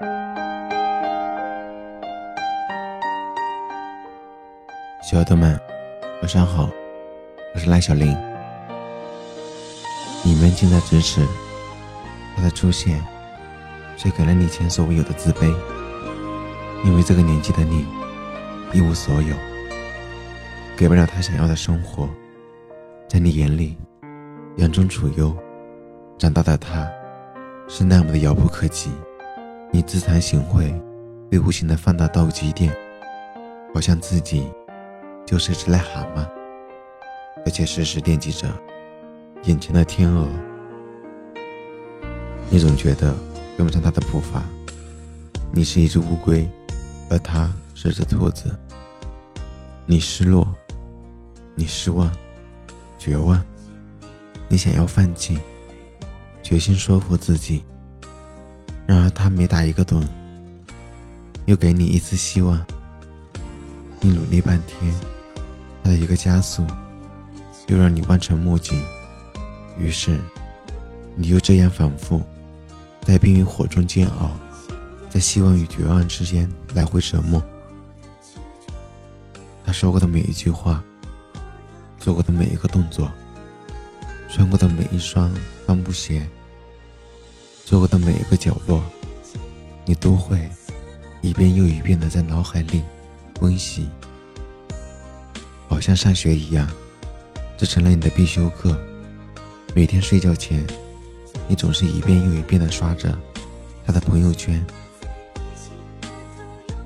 小耳朵们，晚上好，我是赖小林。你们近在咫尺，他的出现，却给了你前所未有的自卑。因为这个年纪的你，一无所有，给不了他想要的生活。在你眼里，养尊处优，长大的他，是那么的遥不可及。你自惭形秽，被无情的放大到极点，好像自己。就是只癞蛤蟆，而且时时惦记着眼前的天鹅。你总觉得跟不上它的步伐。你是一只乌龟，而它是只兔子。你失落，你失望，绝望。你想要放弃，决心说服自己。然而他每打一个盹，又给你一丝希望。你努力半天。他的一个加速，又让你望尘莫及。于是，你又这样反复，在冰与火中煎熬，在希望与绝望之间来回折磨。他说过的每一句话，做过的每一个动作，穿过的每一双帆布鞋，做过的每一个角落，你都会一遍又一遍的在脑海里温习。好像上学一样，这成了你的必修课。每天睡觉前，你总是一遍又一遍的刷着他的朋友圈。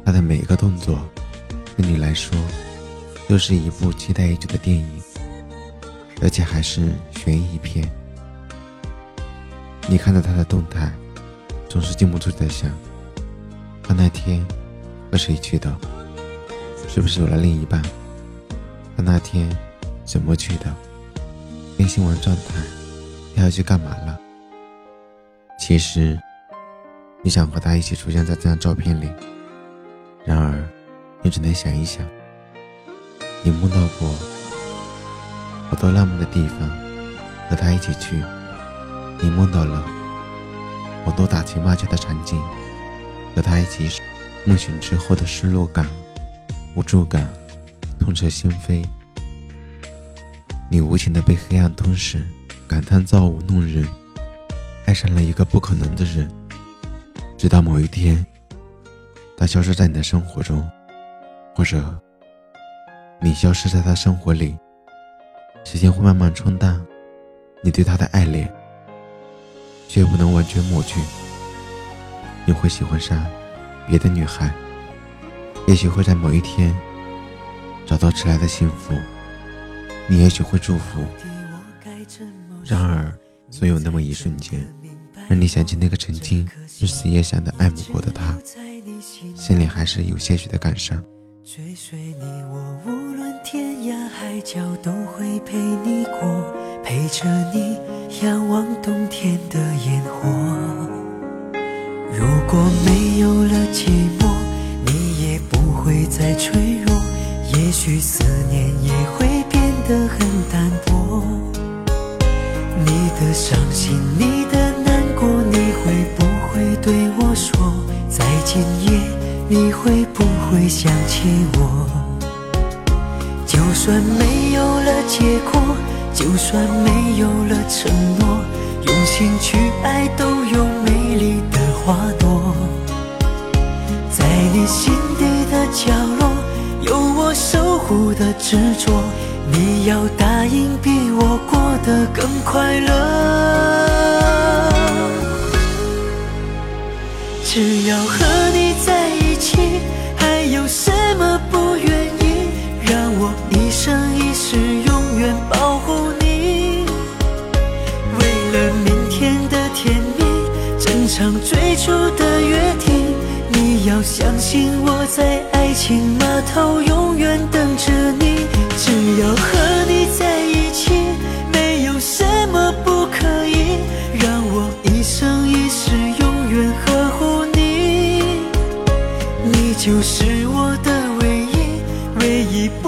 他的每一个动作，对你来说，都是一部期待已久的电影，而且还是悬疑片。你看着他的动态，总是禁不住在想：他那天和谁去的？是不是有了另一半？他那天怎么去的？更新完状态，他要去干嘛了？其实，你想和他一起出现在这张照片里，然而，你只能想一想。你梦到过好多浪漫的地方，和他一起去。你梦到了我多打情骂俏的场景，和他一起。梦醒之后的失落感、无助感。痛彻心扉，你无情的被黑暗吞噬，感叹造物弄人，爱上了一个不可能的人。直到某一天，他消失在你的生活中，或者你消失在他生活里，时间会慢慢冲淡你对他的爱恋，却不能完全抹去。你会喜欢上别的女孩，也许会在某一天。找到迟来的幸福，你也许会祝福。然而，总有那么一瞬间，让你想起那个曾经日思夜想的爱慕过的他，心里还是有些许的感伤。追随你，我无海角都会陪你过，陪着你仰望冬天的烟火。如果没有了寂寞，你也不会再脆弱。也许思念也会变得很淡薄。你的伤心，你的难过，你会不会对我说？在今夜，你会不会想起我？就算没有了结果，就算没有了承诺，用心去爱都有美丽的花朵，在你心底的角落。有我守护的执着，你要答应比我过得更快乐。只要和整场最初的约定，你要相信我在爱情码。头永远等着你，只要和你在一起，没有什么不可以，让我一生一世永远呵护你，你就是我的唯一，唯一不。